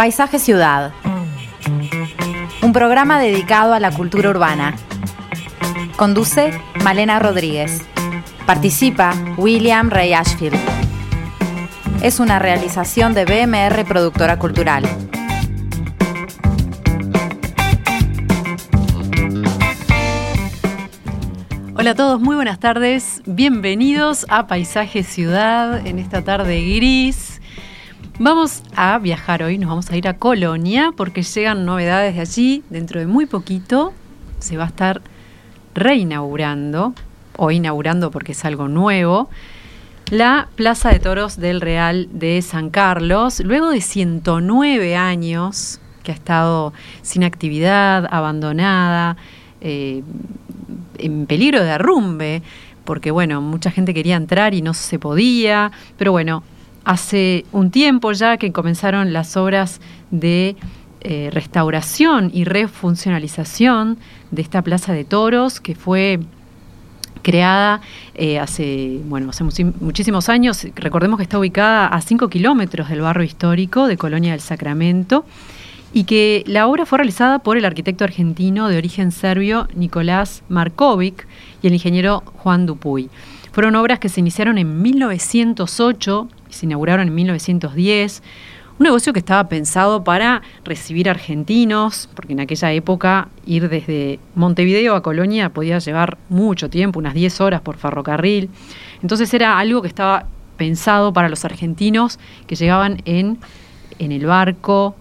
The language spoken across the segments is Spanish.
Paisaje Ciudad. Un programa dedicado a la cultura urbana. Conduce Malena Rodríguez. Participa William Ray Ashfield. Es una realización de BMR Productora Cultural. Hola a todos, muy buenas tardes. Bienvenidos a Paisaje Ciudad en esta tarde gris. Vamos a viajar hoy, nos vamos a ir a Colonia porque llegan novedades de allí. Dentro de muy poquito se va a estar reinaugurando, o inaugurando porque es algo nuevo, la Plaza de Toros del Real de San Carlos. Luego de 109 años que ha estado sin actividad, abandonada, eh, en peligro de arrumbe, porque bueno, mucha gente quería entrar y no se podía, pero bueno, hace un tiempo ya que comenzaron las obras de eh, restauración y refuncionalización de esta plaza de toros que fue creada eh, hace, bueno, hace muchísimos años. Recordemos que está ubicada a 5 kilómetros del barrio histórico de Colonia del Sacramento y que la obra fue realizada por el arquitecto argentino de origen serbio Nicolás Markovic y el ingeniero Juan Dupuy. Fueron obras que se iniciaron en 1908 se inauguraron en 1910. Un negocio que estaba pensado para recibir argentinos, porque en aquella época ir desde Montevideo a Colonia podía llevar mucho tiempo, unas 10 horas por ferrocarril. Entonces era algo que estaba pensado para los argentinos que llegaban en, en el barco,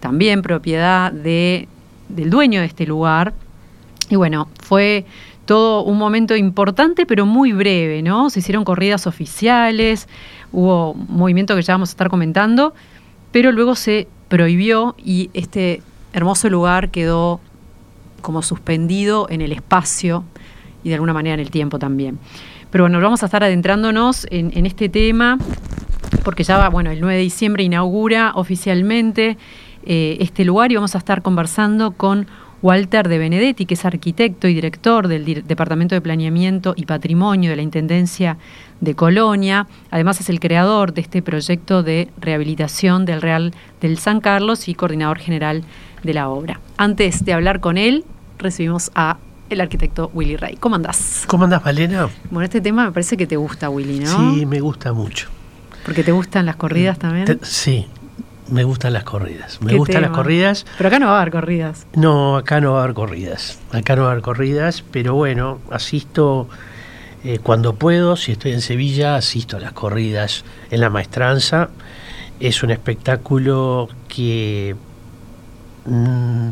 también propiedad de, del dueño de este lugar. Y bueno, fue todo un momento importante, pero muy breve, ¿no? Se hicieron corridas oficiales, hubo movimiento que ya vamos a estar comentando, pero luego se prohibió y este hermoso lugar quedó como suspendido en el espacio y de alguna manera en el tiempo también. Pero bueno, vamos a estar adentrándonos en, en este tema, porque ya va, bueno, el 9 de diciembre inaugura oficialmente eh, este lugar y vamos a estar conversando con Walter de Benedetti, que es arquitecto y director del Departamento de Planeamiento y Patrimonio de la Intendencia de Colonia. Además es el creador de este proyecto de rehabilitación del Real del San Carlos y coordinador general de la obra. Antes de hablar con él, recibimos a el arquitecto Willy Rey. ¿Cómo andás? ¿Cómo andás, Valena? Bueno, este tema me parece que te gusta, Willy, ¿no? Sí, me gusta mucho. ¿Porque te gustan las corridas también? sí, me gustan las corridas. Me gustan las corridas. Pero acá no va a haber corridas. No, acá no va a haber corridas. Acá no va a haber corridas, pero bueno, asisto eh, cuando puedo. Si estoy en Sevilla, asisto a las corridas en la maestranza. Es un espectáculo que mm,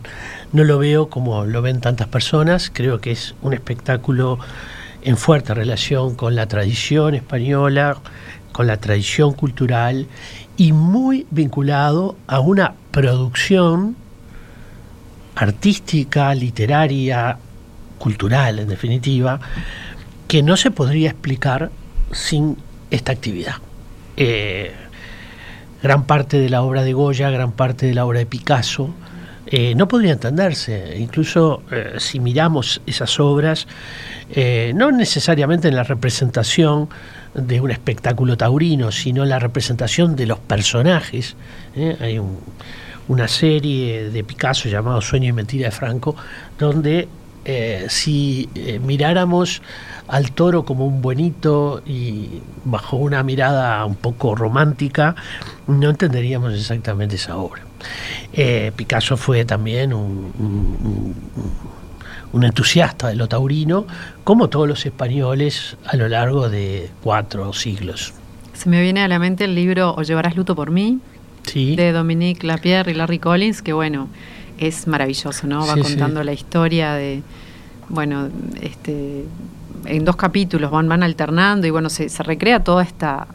no lo veo como lo ven tantas personas. Creo que es un espectáculo en fuerte relación con la tradición española, con la tradición cultural y muy vinculado a una producción artística, literaria, cultural en definitiva, que no se podría explicar sin esta actividad. Eh, gran parte de la obra de Goya, gran parte de la obra de Picasso, eh, no podría entenderse. Incluso eh, si miramos esas obras, no necesariamente en la representación de un espectáculo taurino, sino la representación de los personajes. ¿eh? Hay una serie de Picasso llamado Sueño y Mentira de Franco, donde eh, si eh, miráramos al toro como un buenito y bajo una mirada un poco romántica, no entenderíamos exactamente esa obra. Picasso fue también un un entusiasta de lo taurino, como todos los españoles a lo largo de cuatro siglos. Se me viene a la mente el libro O llevarás luto por mí, de Dominique Lapierre y Larry Collins, que bueno, es maravilloso, ¿no? Va contando la historia de, bueno, este, en dos capítulos van, van alternando y bueno, se, se recrea toda esta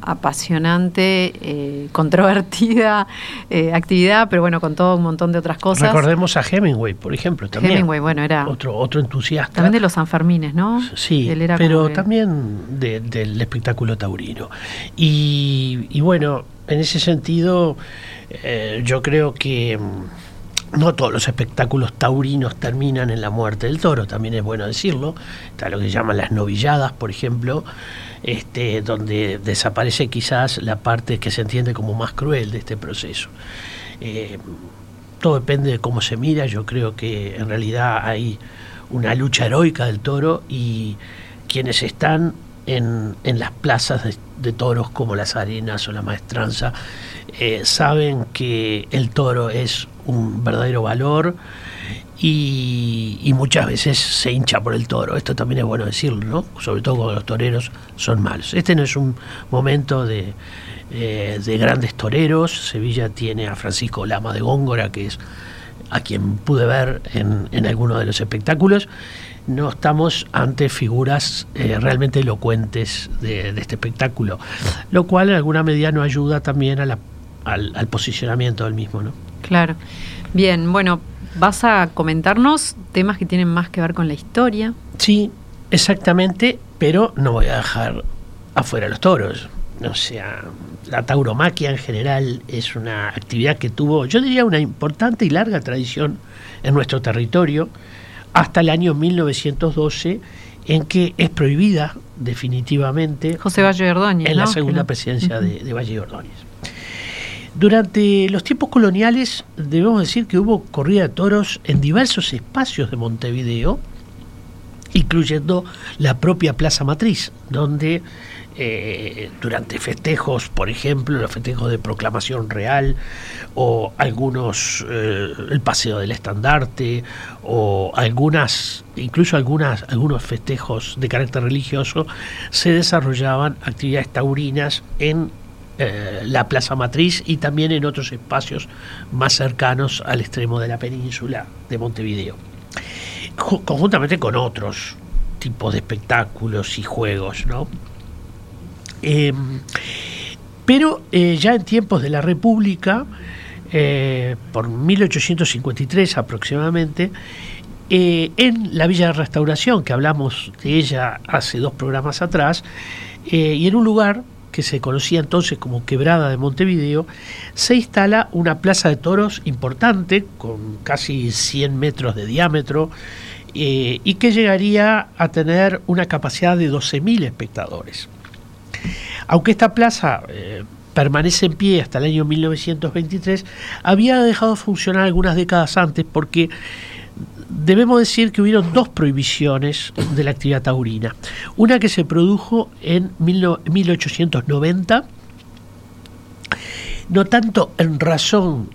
apasionante, eh, controvertida eh, actividad, pero bueno, con todo un montón de otras cosas. Recordemos a Hemingway, por ejemplo, también. Hemingway, bueno, era otro, otro entusiasta. También de los Sanfermines, ¿no? Sí, pero también del espectáculo taurino. Y, bueno, en ese sentido, eh, yo creo que mm, no todos los espectáculos taurinos terminan en la muerte del toro, también es bueno decirlo. Está lo que llaman las novilladas, por ejemplo, este, donde desaparece quizás la parte que se entiende como más cruel de este proceso. Eh, todo depende de cómo se mira, yo creo que en realidad hay una lucha heroica del toro y quienes están en, las plazas de, toros como las arenas o la maestranza eh, saben que el toro es un verdadero valor y, muchas veces se hincha por el toro. Esto también es bueno decirlo, ¿no? Sobre todo cuando los toreros son malos. Este no es un momento de, eh, de grandes toreros. Sevilla tiene a Francisco Lama de Góngora, que es a quien pude ver en, en alguno de los espectáculos. No estamos ante figuras eh, realmente elocuentes de, este espectáculo, lo cual en alguna medida nos ayuda también a al, al posicionamiento del mismo, ¿no? Claro. Bien, bueno, vas a comentarnos temas que tienen más que ver con la historia. Sí, exactamente, pero no voy a dejar afuera los toros. O sea, la tauromaquia en general es una actividad que tuvo, yo diría, una importante y larga tradición en nuestro territorio hasta el año 1912 en que es prohibida definitivamente José Valle Ordóñez, en la segunda presidencia de, de Valle Ordóñez. Durante los tiempos coloniales debemos decir que hubo corrida de toros en diversos espacios de Montevideo, incluyendo la propia Plaza Matriz, donde eh, durante festejos, por ejemplo, los festejos de proclamación real, o algunos, eh, el paseo del estandarte, o algunas, incluso algunas, algunos festejos de carácter religioso, se desarrollaban actividades taurinas en eh, la Plaza Matriz y también en otros espacios más cercanos al extremo de la península de Montevideo, conjuntamente con otros tipos de espectáculos y juegos, ¿no? Em, pero eh, ya en tiempos de la República, eh, por 1853 aproximadamente, en la Villa de Restauración, que hablamos de ella hace dos programas atrás, y en un lugar que se conocía entonces como Quebrada de Montevideo, se instala una plaza de toros importante, con casi 100 metros de diámetro, eh, y que llegaría a tener una capacidad de 12.000 espectadores. Aunque esta plaza eh, permanece en pie hasta el año 1923, había dejado de funcionar algunas décadas antes porque debemos decir que hubieron dos prohibiciones de la actividad taurina. Una que se produjo en 1890, no tanto en razón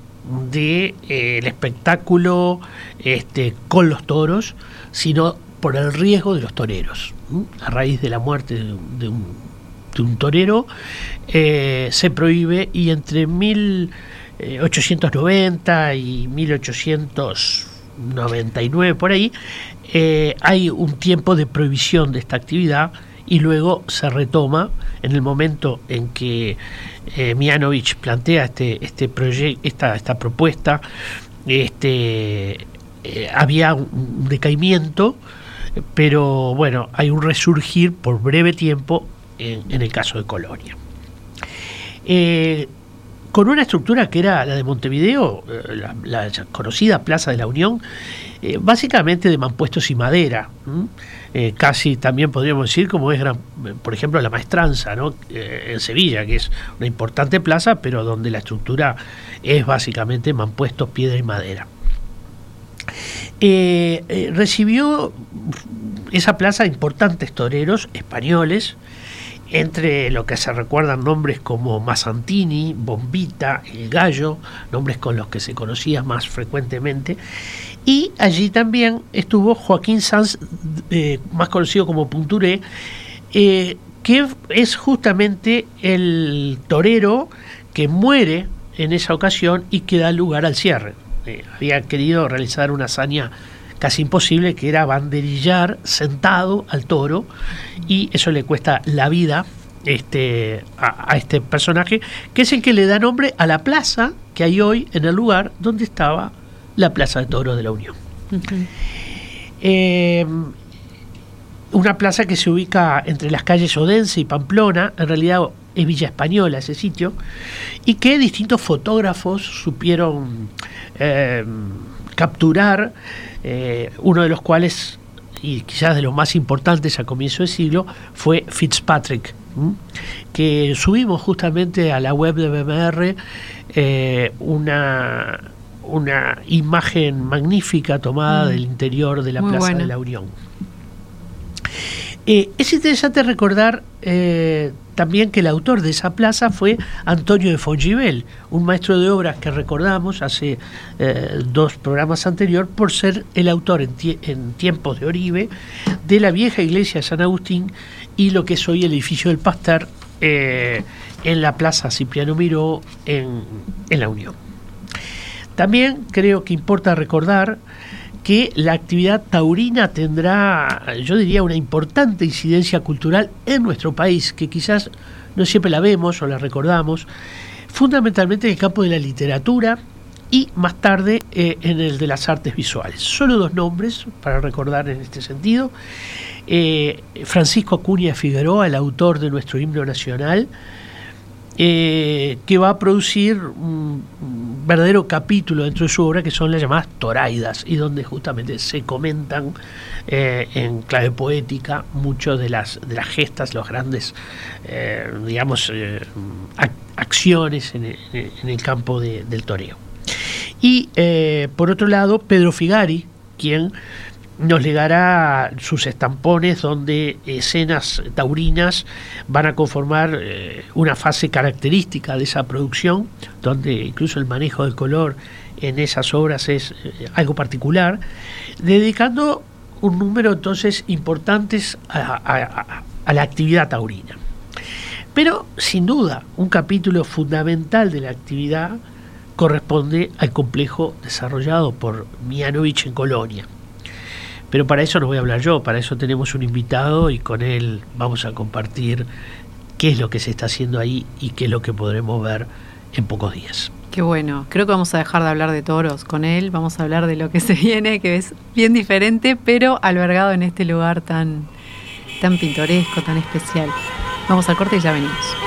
del de, eh, espectáculo este, con los toros, sino por el riesgo de los toreros. A raíz de la muerte de, un, torero, eh, se prohíbe y entre 1890 y 1800 99 por ahí, eh, hay un tiempo de prohibición de esta actividad y luego se retoma en el momento en que eh, Mianovich plantea este, este esta, esta propuesta, este, eh, había un decaimiento, pero bueno, hay un resurgir por breve tiempo en, el caso de Colonia con una estructura que era la de Montevideo, eh, la, conocida Plaza de la Unión, eh, básicamente de mampuestos y madera. Eh, casi también podríamos decir como es, por ejemplo, la maestranza en Sevilla, que es una importante plaza, pero donde la estructura es básicamente mampuestos, piedra y madera. recibió esa plaza importantes toreros españoles, entre lo que se recuerdan nombres como Massantini, Bombita, El Gallo, nombres con los que se conocía más frecuentemente. Y allí también estuvo Joaquín Sanz, eh, más conocido como Punturé, eh, que es justamente el torero que muere en esa ocasión y que da lugar al cierre. Eh, había querido realizar una hazaña casi imposible, que era banderillar sentado al toro, y eso le cuesta la vida este, a, este personaje, que es el que le da nombre a la plaza que hay hoy en el lugar donde estaba la Plaza de Toro de la Unión. Em, una plaza que se ubica entre las calles Odense y Pamplona, en realidad es Villa Española ese sitio, y que distintos fotógrafos supieron em, capturar eh, uno de los cuales, y quizás de los más importantes a comienzo del siglo, fue Fitzpatrick, que subimos justamente a la web de BMR eh, una, una imagen magnífica tomada Mm. del interior de la Muy Plaza buena. de la Unión. Eh, es interesante recordar eh, también que el autor de esa plaza fue Antonio de Fongivel, un maestro de obras que recordamos hace eh, dos programas anterior por ser el autor en, tie- en tiempos de Oribe de la vieja iglesia de San Agustín y lo que es hoy el edificio del Pasteur eh, en la plaza Cipriano Miró en la Unión. También creo que importa recordar que la actividad taurina tendrá, yo diría, una importante incidencia cultural en nuestro país, que quizás no siempre la vemos o la recordamos, fundamentalmente en el campo de la literatura y más tarde eh, en el de las artes visuales. Solo dos nombres para recordar en este sentido. Eh, Francisco Acuña Figueroa, el autor de nuestro himno nacional, eh, que va a producir un, verdadero capítulo dentro de su obra que son las llamadas toraidas y donde justamente se comentan eh, en clave poética muchas de las, de las gestas, los grandes, eh, digamos, ac- acciones en el, campo de- del toreo. Y por otro lado, Pedro Figari, quien nos legará sus estampones donde escenas taurinas van a conformar eh, una fase característica de esa producción, donde incluso el manejo del color en esas obras es eh, algo particular, dedicando un número entonces importantes a, a- la actividad taurina. Pero sin duda, un capítulo fundamental de la actividad corresponde al complejo desarrollado por Mianovich en Colonia. Pero para eso no voy a hablar yo, para eso tenemos un invitado y con él vamos a compartir qué es lo que se está haciendo ahí y qué es lo que podremos ver en pocos días. Qué bueno. Creo que vamos a dejar de hablar de toros con él. Vamos a hablar de lo que se viene, que es bien diferente, pero albergado en este lugar tan, tan pintoresco, tan especial. Vamos al corte y ya venimos.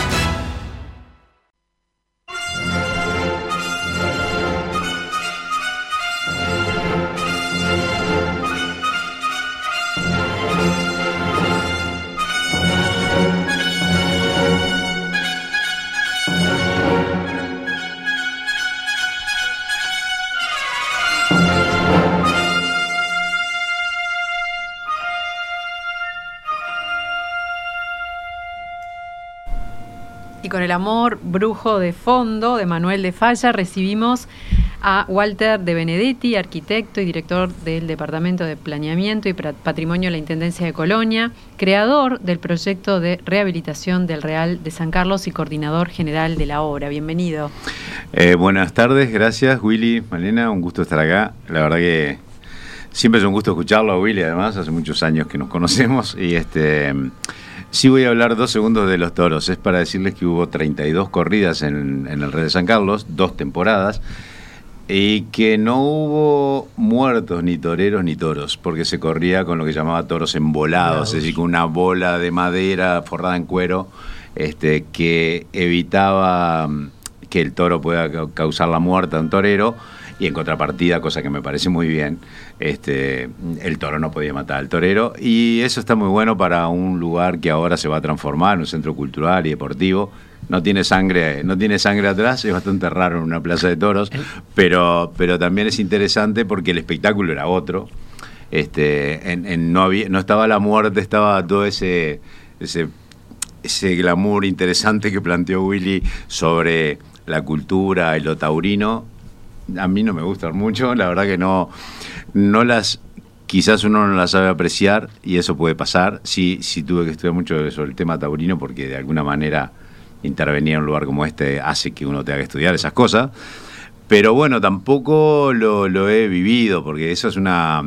Con el amor brujo de fondo de Manuel de Falla recibimos a Walter de Benedetti, arquitecto y director del Departamento de Planeamiento y Patrimonio de la Intendencia de Colonia, creador del proyecto de rehabilitación del Real de San Carlos y coordinador general de la obra. Bienvenido. Eh, buenas tardes, gracias Willy, Malena, un gusto estar acá. La verdad que siempre es un gusto escucharlo a Willy, además, hace muchos años que nos conocemos. Y este sí voy a hablar dos segundos de los toros. Es para decirles que hubo 32 corridas en, el Rey de San Carlos, dos temporadas, y que no hubo muertos, ni toreros, ni toros, porque se corría con lo que llamaba toros embolados, es decir, con una bola de madera forrada en cuero, este, que evitaba mm, que el toro pueda ca- causar la muerte a un torero. Y en contrapartida, cosa que me parece muy bien, este, el toro no podía matar al torero. Y eso está muy bueno para un lugar que ahora se va a transformar un centro cultural y deportivo. No tiene sangre, no tiene sangre atrás, es bastante raro en una plaza de toros, pero, pero también es interesante porque el espectáculo era otro. Este, en, en no, había, no estaba la muerte, estaba todo ese, ese ese glamour interesante que planteó Willy sobre la cultura y lo taurino, a mí no me gustan mucho, la verdad que no, no las, quizás uno no las sabe apreciar y eso puede pasar. Sí, sí tuve que estudiar mucho sobre el tema taurino porque de alguna manera intervenir en un lugar como este hace que uno tenga que estudiar esas cosas. Pero bueno, tampoco lo, lo he vivido, porque eso es una...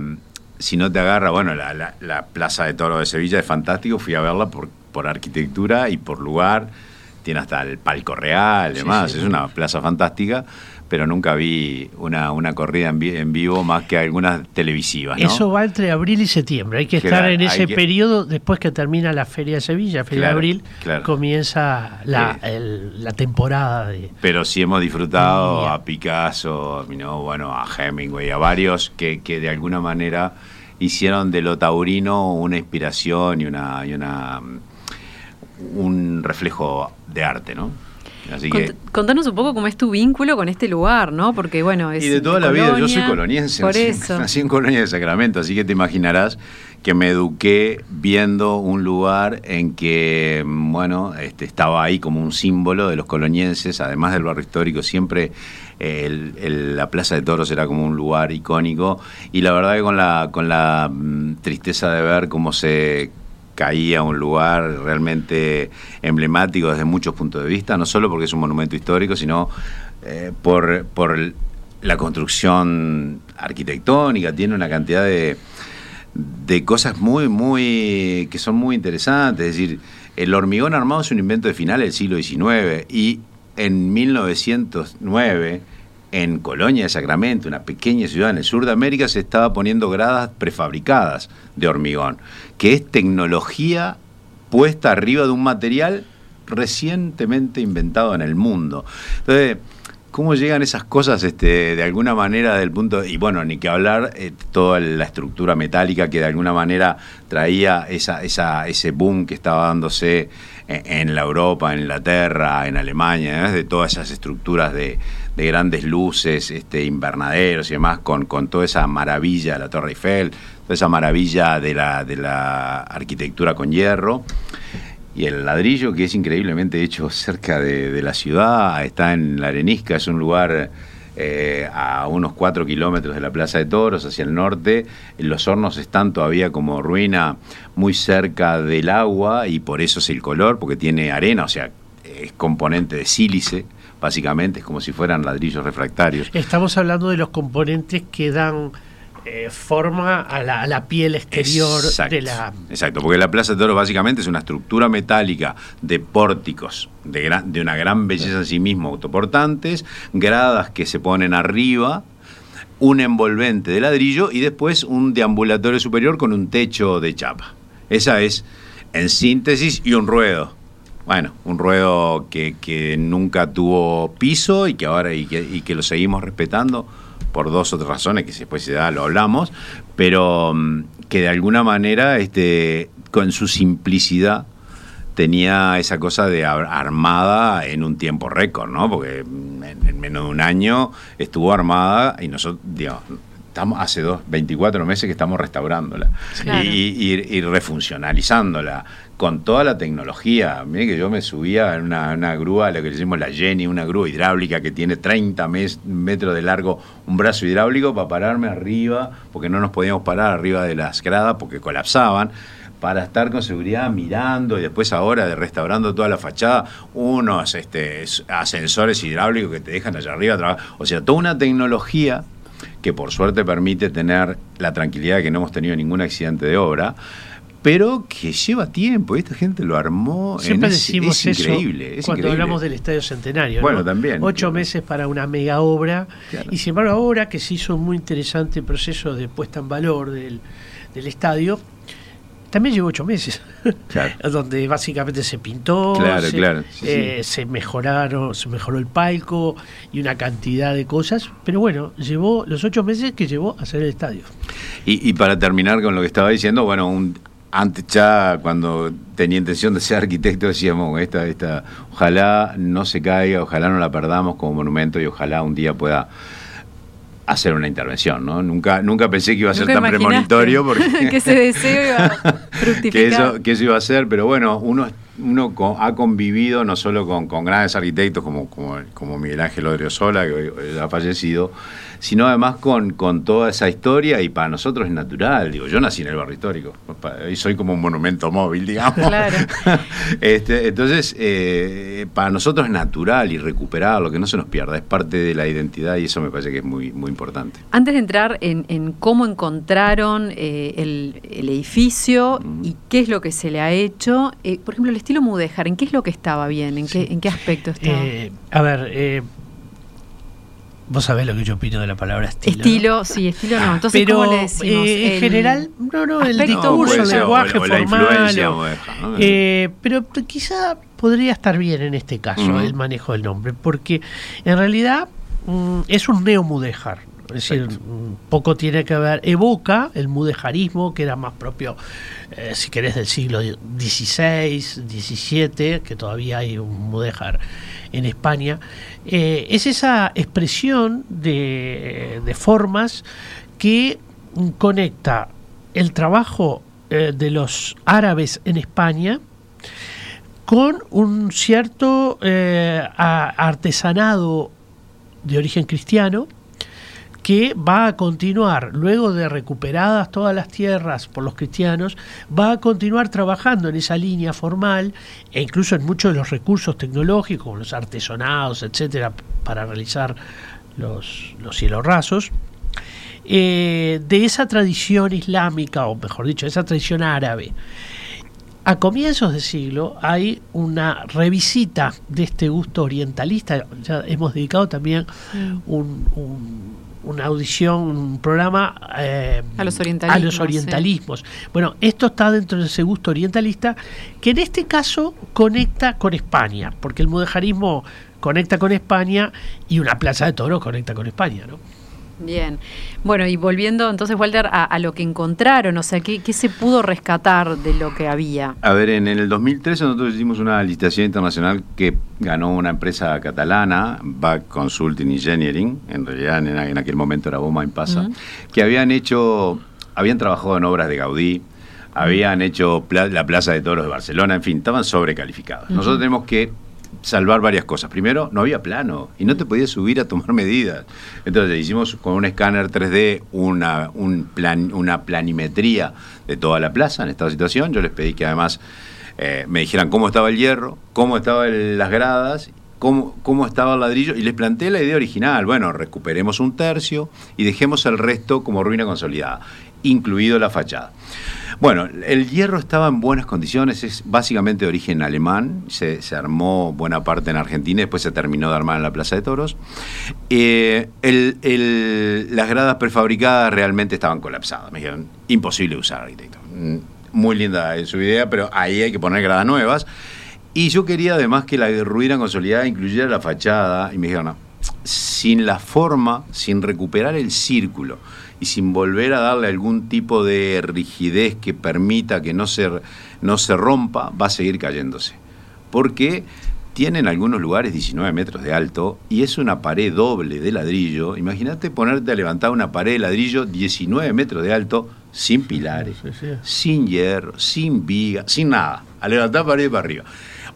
Si no te agarra, bueno, la, la- la Plaza de Toro de Sevilla es fantástico, fui a verla por, por arquitectura y por lugar, tiene hasta el palco real, y Sí, demás, sí. es una plaza fantástica, pero nunca vi una, una corrida en, vi- en vivo más que algunas televisivas, ¿no? Eso va entre abril y septiembre. Hay que Claro, estar en ese que- periodo después que termina la Feria de Sevilla, Feria Claro, de abril, claro. comienza la, Sí. el- la temporada de... Pero sí hemos disfrutado a Picasso, ¿no? bueno, a Hemingway, a varios que, que de alguna manera hicieron de lo taurino una inspiración y una, y una mm, un reflejo de arte, ¿no? Así que Cont- Contanos un poco cómo es tu vínculo con este lugar, ¿no? Porque bueno, es y de toda la vida, yo soy coloniense, Por nací, eso. nací en Colonia de Sacramento, así que te imaginarás que me eduqué viendo un lugar en que, bueno, este, estaba ahí como un símbolo de los colonienses, además del barrio histórico, siempre eh, el- el- la Plaza de Toros era como un lugar icónico, y la verdad que con la, con la mm, tristeza de ver cómo se caía un lugar realmente emblemático desde muchos puntos de vista, no solo porque es un monumento histórico, sino eh, por, por la construcción arquitectónica, tiene una cantidad de, de cosas muy, muy, que son muy interesantes. Es decir, el hormigón armado es un invento de finales del siglo XIX y en 1909, en Colonia de Sacramento, una pequeña ciudad en el sur de América, se estaba poniendo gradas prefabricadas de hormigón, que es tecnología puesta arriba de un material recientemente inventado en el mundo. Entonces, ¿cómo llegan esas cosas este, de alguna manera del punto, y bueno, ni que hablar, eh, toda la estructura metálica que de alguna manera traía esa, esa, ese boom que estaba dándose en, en la Europa, en Inglaterra, en Alemania, de todas esas estructuras de, de grandes luces, este, invernaderos y demás, con, con toda esa maravilla de la Torre Eiffel, toda esa maravilla de la, de la arquitectura con hierro. Y el ladrillo, que es increíblemente hecho cerca de, la ciudad, está en La Arenisca, es un lugar eh, a unos cuatro kilómetros de la Plaza de Toros, hacia el norte. Los hornos están todavía como ruina muy cerca del agua y por eso es el color, porque tiene arena, o sea, es componente de sílice, básicamente, es como si fueran ladrillos refractarios. Estamos hablando de los componentes que dan eh, forma a la, a la piel exterior Exacto, de la... Exacto, porque la Plaza de Toros básicamente es una estructura metálica de pórticos de, gran- de una gran belleza en sí mismo, autoportantes, gradas que se ponen arriba, un envolvente de ladrillo y después un deambulatorio superior con un techo de chapa. Esa es, en síntesis, y un ruedo. Bueno, un ruedo que, que nunca tuvo piso y que ahora y que, y que lo seguimos respetando por dos otras razones que después se da lo hablamos, pero mm, que de alguna manera este, con su simplicidad tenía esa cosa de ar- armada en un tiempo récord, ¿no? Porque en, en menos de un año estuvo armada y nosotros, digamos, estamos hace dos, 24 meses que estamos restaurándola Claro. y, y- y refuncionalizándola con toda la tecnología. Mire que yo me subía en una, una grúa, lo que le decimos la Jenny, una grúa hidráulica que tiene 30 mes- metros de largo, un brazo hidráulico para pararme arriba, porque no nos podíamos parar arriba de las gradas porque colapsaban para estar con seguridad mirando y después ahora de restaurando toda la fachada, unos este, ascensores hidráulicos que te dejan allá arriba. O sea, toda una tecnología que por suerte permite tener la tranquilidad de que no hemos tenido ningún accidente de obra, pero que lleva tiempo. Esta gente lo armó. Siempre en ese- decimos es eso increíble. es cuando increíble. hablamos del Estadio Centenario. Bueno, ¿no? también, Ocho claro. meses para una mega obra. Claro. Y sin embargo, ahora que se hizo un muy interesante proceso de puesta en valor del, del estadio, también llevó ocho meses. Claro. donde básicamente se pintó, Claro, se, claro, sí, eh, sí. se mejoraron, se mejoró el palco y una cantidad de cosas. Pero bueno, llevó los ocho meses que llevó a hacer el estadio. Y, y para terminar con lo que estaba diciendo, bueno, un- antes ya cuando tenía intención de ser arquitecto decíamos, esta, esta, ojalá no se caiga, ojalá no la perdamos como monumento y ojalá un día pueda hacer una intervención, ¿no? Nunca, nunca pensé que iba a ser tan premonitorio porque que ese deseo iba a fructificar. que eso, que eso iba a ser, pero bueno, uno, uno co- ha convivido no solo con, con grandes arquitectos como, como, como Miguel Ángel Odriozola, que ha fallecido, sino además con, con toda esa historia y para nosotros es natural. Digo, yo nací en el barrio histórico y soy como un monumento móvil, digamos. Claro. Este, entonces, eh, para nosotros es natural y recuperarlo, que no se nos pierda, es parte de la identidad y eso me parece que es muy, muy importante. Antes de entrar en, en cómo encontraron eh, el, el edificio y qué es lo que se le ha hecho, eh, por ejemplo, el estilo mudéjar, ¿en qué es lo que estaba bien? ¿En, qué, ¿en qué aspecto estaba? Eh, a ver, eh, vos sabés lo que yo opino de la palabra estilo. Estilo, ¿no? sí, estilo no. Entonces, Pero ¿cómo le decimos? eh, en El general, no, no, el discurso, lenguaje o la- o la formal. eh, pero quizá podría estar bien en este caso el manejo del nombre, porque en realidad mm, es un neomudéjar. Es decir, mm, poco tiene que ver, evoca el mudejarismo, que era más propio, eh, si querés, del siglo XVI, XVII, que todavía hay un mudéjar en España. Eh, es esa expresión de, de formas que conecta el trabajo eh, de los árabes en España con un cierto eh, artesanado de origen cristiano que va a continuar, luego de recuperadas todas las tierras por los cristianos, va a continuar trabajando en esa línea formal e incluso en muchos de los recursos tecnológicos, los artesonados, etcétera, para realizar los, los cielos rasos, eh, de esa tradición islámica, o mejor dicho, de esa tradición árabe. A comienzos de siglo hay una revisita de este gusto orientalista. Ya hemos dedicado también un- un- una audición, un programa eh, A los a orientalismos, los orientalismos. Bueno, esto está dentro de ese gusto orientalista que en este caso conecta con España, porque el mudejarismo conecta con España y una plaza de toros conecta con España, ¿no? Bien. Bueno, y volviendo entonces, Walter, a, a lo que encontraron, o sea, ¿qué, qué se pudo rescatar de lo que había? A ver, en el 2013 nosotros hicimos una licitación internacional que ganó una empresa catalana, Back Consulting Engineering, en realidad en, en aquel momento era Boma Pasa, Ujú. que habían hecho, habían trabajado en obras de Gaudí, habían hecho pla- la Plaza de Toros de Barcelona, en fin, estaban sobrecalificados. Nosotros tenemos que salvar varias cosas. Primero, no había plano y no te podías subir a tomar medidas. Entonces hicimos con un escáner 3D una, una planimetría de toda la plaza en esta situación. Yo les pedí que además eh, me dijeran cómo estaba el hierro, cómo estaban las gradas, cómo, cómo estaba el ladrillo y les planteé la idea original. Bueno, recuperemos un tercio y dejemos el resto como ruina consolidada, incluido la fachada. Bueno, el hierro estaba en buenas condiciones, es básicamente de origen alemán, se, armó buena parte en Argentina, después se terminó de armar en la Plaza de Toros. Eh, las gradas prefabricadas realmente estaban colapsadas, me dijeron, imposible usar, arquitecto. Mm, Muy linda su idea, pero ahí hay que poner gradas nuevas. Y yo quería además que la ruina consolidada incluyera la fachada, y me dijeron, sin la forma, sin recuperar el círculo y sin volver a darle algún tipo de rigidez que permita que no se, no se rompa, va a seguir cayéndose. Porque tiene en algunos lugares 19 metros de alto y es una pared doble de ladrillo. Imagínate ponerte a levantar una pared de ladrillo 19 metros de alto sin pilares, Sí, sí. sin hierro, sin viga, sin nada. A levantar pared para arriba.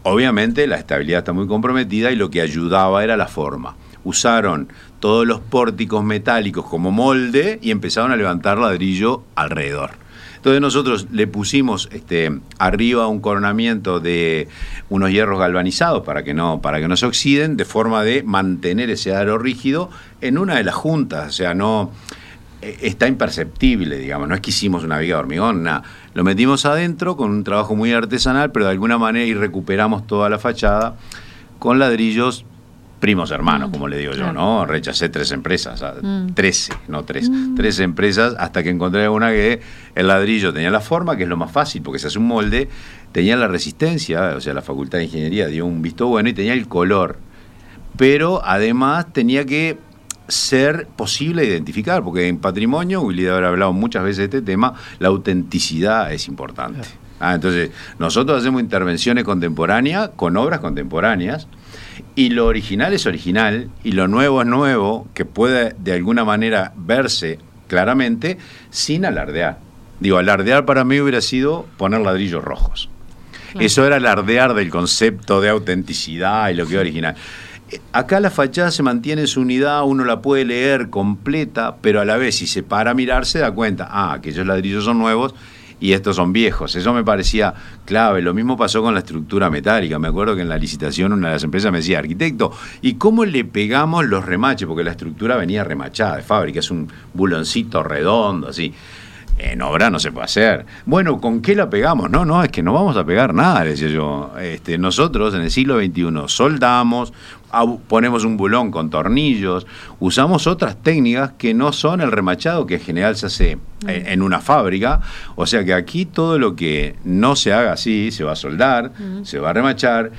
Obviamente la estabilidad está muy comprometida y lo que ayudaba era la forma. Usaron todos los pórticos metálicos como molde y empezaron a levantar ladrillo alrededor. Entonces nosotros le pusimos este, arriba un coronamiento de unos hierros galvanizados para que, no, para que no se oxiden, de forma de mantener ese aro rígido en una de las juntas. O sea, no eh, está imperceptible, digamos. No es que hicimos una viga de hormigón, nada. Lo metimos adentro con un trabajo muy artesanal, pero de alguna manera y recuperamos toda la fachada con ladrillos primos hermanos, como le digo yo. ¿no? Rechacé tres empresas, sea, Mm. 13, no tres, tres empresas hasta que encontré una que el ladrillo tenía la forma, que es lo más fácil, porque se hace un molde, tenía la resistencia, o sea, la Facultad de Ingeniería dio un visto bueno y tenía el color, pero además tenía que ser posible identificar, porque en patrimonio, Willy haber hablado muchas veces de este tema, la autenticidad es importante. Ah, entonces, nosotros hacemos intervenciones contemporáneas con obras contemporáneas y lo original es original y lo nuevo es nuevo, que puede de alguna manera verse claramente sin alardear. Digo, alardear para mí hubiera sido poner ladrillos rojos. Eso era alardear del concepto de autenticidad y lo que es original. Eh, Acá la fachada se mantiene en su unidad, uno la puede leer completa, pero a la vez si se para a mirar se da cuenta, ah, aquellos ladrillos son nuevos y estos son viejos. Eso me parecía clave. Lo mismo pasó con la estructura metálica. Me acuerdo que en la licitación una de las empresas me decía, arquitecto, ¿y cómo le pegamos los remaches? Porque la estructura venía remachada de fábrica, es un buloncito redondo, así. En obra no se puede hacer. Bueno, ¿con qué la pegamos? No, no, es que no vamos a pegar nada, decía yo. Este, nosotros en el siglo XXI soldamos, ponemos un bulón con tornillos, usamos otras técnicas que no son el remachado que en general se hace mm. en una fábrica. O sea que aquí todo lo que no se haga así se va a soldar, mm. se va a remachar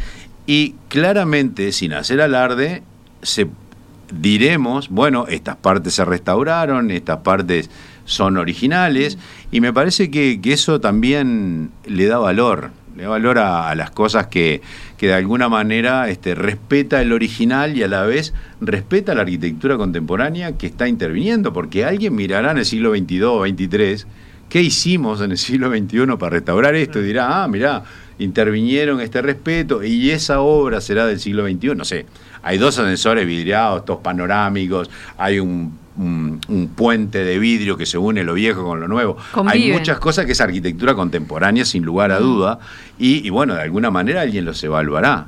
y claramente, sin hacer alarde, se diremos, bueno, estas partes se restauraron, estas partes son originales, y me parece que, eso también le da valor, le da valor a, las cosas que, de alguna manera este, respeta el original y a la vez respeta la arquitectura contemporánea que está interviniendo, porque alguien mirará en el siglo XXII o XXIII qué hicimos en el siglo XXI para restaurar esto y dirá, ah, mirá, intervinieron este respeto y esa obra será del siglo XXI, no sé, hay dos ascensores vidriados, todos panorámicos, hay un, puente de vidrio que se une lo viejo con lo nuevo. Hay muchas cosas que es arquitectura contemporánea, sin lugar a mm. duda, y, bueno, de alguna manera alguien los evaluará.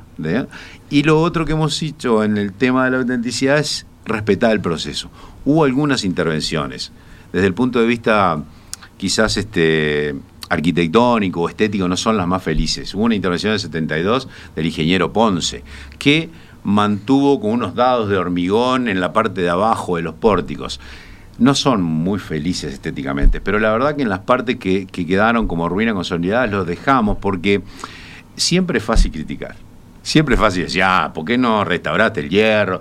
Y lo otro que hemos dicho en el tema de la autenticidad es respetar el proceso. Hubo algunas intervenciones, desde el punto de vista quizás este arquitectónico o estético no son las más felices. Hubo una intervención en el 72 del ingeniero Ponce, que mantuvo con unos dados de hormigón en la parte de abajo de los pórticos. No son muy felices estéticamente, pero la verdad que en las partes que, quedaron como ruina consolidada los dejamos porque siempre es fácil criticar. Siempre es fácil decir, ah, ¿por qué no restauraste el hierro?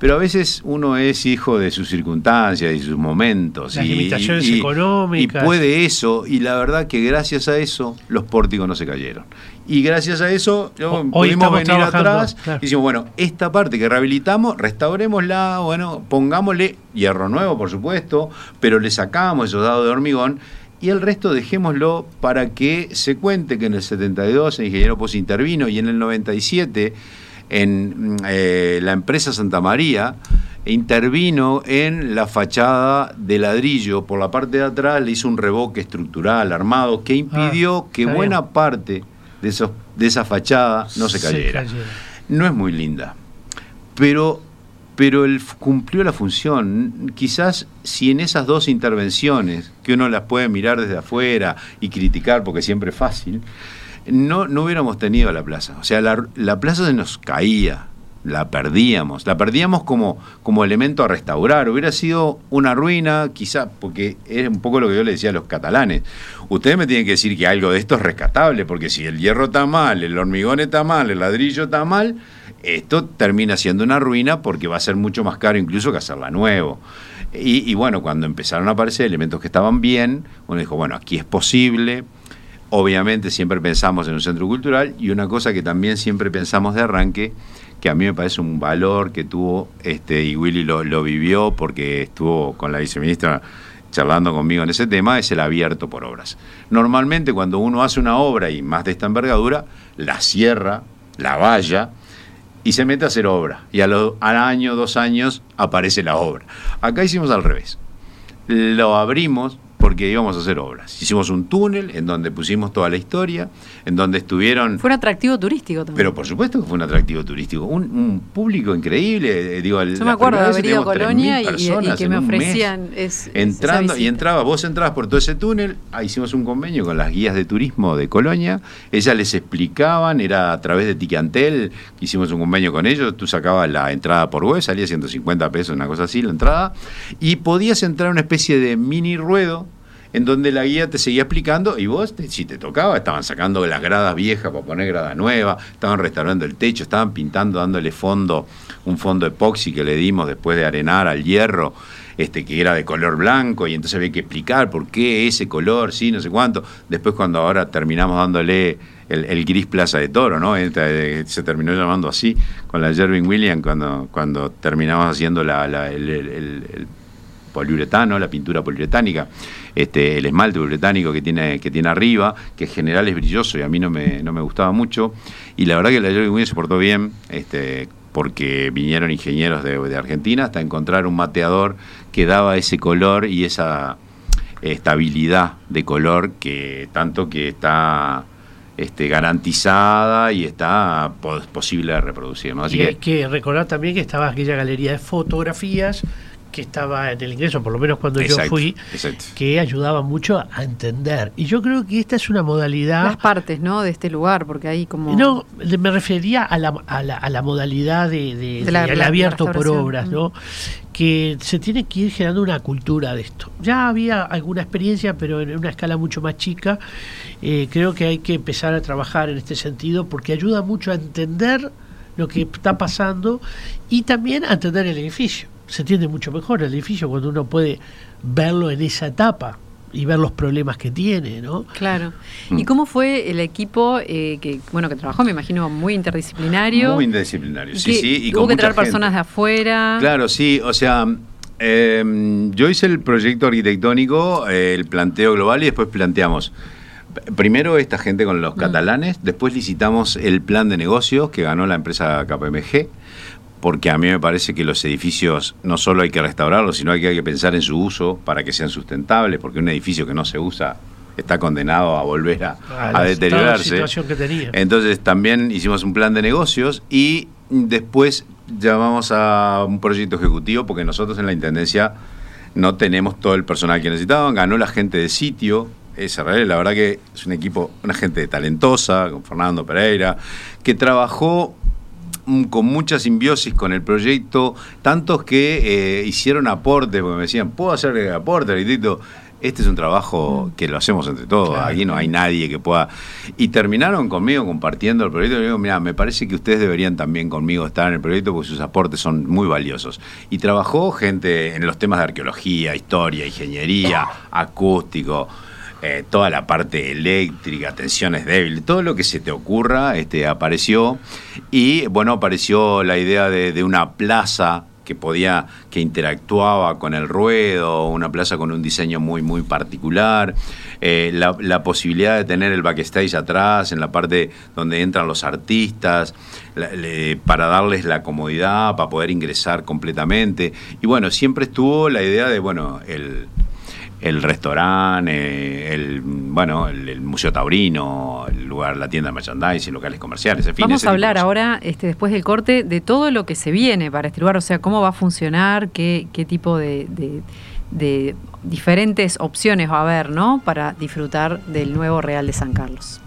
Pero a veces uno es hijo de sus circunstancias y sus momentos. Las limitaciones económicas. Y puede eso, y la verdad que gracias a eso los pórticos no se cayeron. Y gracias a eso pudimos venir atrás y decimos, bueno, esta parte que rehabilitamos, restaurémosla, bueno, pongámosle hierro nuevo, por supuesto, pero le sacamos esos dados de hormigón y el resto dejémoslo para que se cuente que en el 72 el ingeniero Pos intervino y en el 97 en eh, la empresa Santa María intervino en la fachada de ladrillo por la parte de atrás, le hizo un revoque estructural armado que impidió ah, que buena parte de, esos, de esa fachada no se cayera. No es muy linda, pero, pero él cumplió la función. Quizás si en esas dos intervenciones, que uno las puede mirar desde afuera y criticar porque siempre es fácil, no, no hubiéramos tenido la plaza. O sea, la, plaza se nos caía, la perdíamos, la perdíamos como, como elemento a restaurar. Hubiera sido una ruina, quizá, porque es un poco lo que yo le decía a los catalanes. Ustedes me tienen que decir que algo de esto es rescatable, porque si el hierro está mal, el hormigón está mal, el ladrillo está mal, esto termina siendo una ruina porque va a ser mucho más caro incluso que hacerla nuevo. Y, y bueno, cuando empezaron a aparecer elementos que estaban bien, uno dijo, bueno, aquí es posible Obviamente siempre pensamos en un centro cultural y una cosa que también siempre pensamos de arranque, que a mí me parece un valor que tuvo, este, y Willy lo, vivió porque estuvo con la viceministra charlando conmigo en ese tema, es el abierto por obras. Normalmente cuando uno hace una obra y más de esta envergadura, la cierra, la valla y se mete a hacer obra. Y al año, dos años aparece la obra. Acá hicimos al revés. Lo abrimos, porque íbamos a hacer obras. Hicimos un túnel en donde pusimos toda la historia, en donde estuvieron... Fue un atractivo turístico también. Pero por supuesto que fue un atractivo turístico. Un, público increíble. Eh, digo, Yo me acuerdo de haber ido a Colonia y, que me ofrecían... Entrando, y entraba, vos entrabas por todo ese túnel, ah, hicimos un convenio con las guías de turismo de Colonia, ellas les explicaban, era a través de Ticantel, hicimos un convenio con ellos, tú sacabas la entrada por web, salía 150 pesos, una cosa así, la entrada, y podías entrar a una especie de mini ruedo en donde la guía te seguía explicando y vos, si te tocaba, estaban sacando las gradas viejas para poner grada nueva, estaban restaurando el techo, estaban pintando, dándole fondo, un fondo epoxi que le dimos después de arenar al hierro, este, que era de color blanco, y entonces había que explicar por qué ese color, sí, no sé cuánto. Después cuando ahora terminamos dándole el, gris Plaza de Toro, ¿no? Este, se terminó llamando así, con la Jervin Williams, cuando, cuando terminamos haciendo la, el poliuretano, la pintura poliuretánica, este, el esmalte poliuretánico que tiene, que tiene arriba, que en general es brilloso y a mí no me, no me gustaba mucho. Y la verdad que la Williams se portó bien, este, porque vinieron ingenieros de, Argentina hasta encontrar un mateador que daba ese color y esa estabilidad de color que tanto que está este, garantizada y está posible de reproducir. y hay que recordar también que estaba aquella galería de fotografías que estaba en el ingreso, por lo menos cuando Exacto, yo fui, exacto. que ayudaba mucho a entender. Y yo creo que esta es una modalidad... Las partes, ¿no? De este lugar, porque ahí como... No, le- me refería a la, a la, a la modalidad de, de- De la- del la- abierto por obras, ¿no? Que se tiene que ir generando una cultura de esto. Ya había alguna experiencia, pero en una escala mucho más chica. Eh, creo que hay que empezar a trabajar en este sentido porque ayuda mucho a entender lo que está pasando y también a entender el edificio. Se entiende mucho mejor el edificio cuando uno puede verlo en esa etapa y ver los problemas que tiene, ¿no? Claro. Mm. ¿Y cómo fue el equipo eh, que, bueno, que trabajó, me imagino, muy interdisciplinario? Muy interdisciplinario, sí, sí. Y hubo con que traer gente. personas de afuera. Claro, sí, o sea, eh, yo hice el proyecto arquitectónico, eh, el planteo global y después planteamos primero esta gente con los Mm. catalanes, después licitamos el plan de negocios que ganó la empresa KPMG, porque a mí me parece que los edificios no solo hay que restaurarlos, sino que, hay que pensar en su uso para que sean sustentables, porque un edificio que no se usa está condenado a volver a, A a la deteriorarse. situación que tenía. Entonces también hicimos un plan de negocios y después llamamos a un proyecto ejecutivo porque nosotros en la Intendencia no tenemos todo el personal que necesitaban. Ganó la gente de sitio, SRL, la verdad que es un equipo, una gente talentosa, con Fernando Pereira, que trabajó con mucha simbiosis con el proyecto, tantos que eh, hicieron aportes, porque me decían, ¿puedo hacer aporte, arquitecto? Este es un trabajo que lo hacemos entre todos, Claro. aquí no hay nadie que pueda. Y terminaron conmigo compartiendo el proyecto. Y digo, mira, me parece que ustedes deberían también conmigo estar en el proyecto porque sus aportes son muy valiosos. Y trabajó gente en los temas de arqueología, historia, ingeniería, acústico, eh, toda la parte eléctrica, tensiones débiles, todo lo que se te ocurra este, apareció. Y bueno, apareció la idea de, una plaza que podía, que interactuaba con el ruedo, una plaza con un diseño muy, muy particular, eh, la, posibilidad de tener el backstage atrás, en la parte donde entran los artistas, para darles la comodidad, para poder ingresar completamente. Y bueno, siempre estuvo la idea de, bueno, el, el restaurante, el bueno, el, el Museo Taurino, el lugar, la tienda de merchandising, locales comerciales, en fin. Vamos a hablar ahora, este, después del corte, de todo lo que se viene para este lugar, o sea, cómo va a funcionar, qué, qué tipo de, de- de diferentes opciones va a haber, ¿no? Para disfrutar del nuevo Real de San Carlos.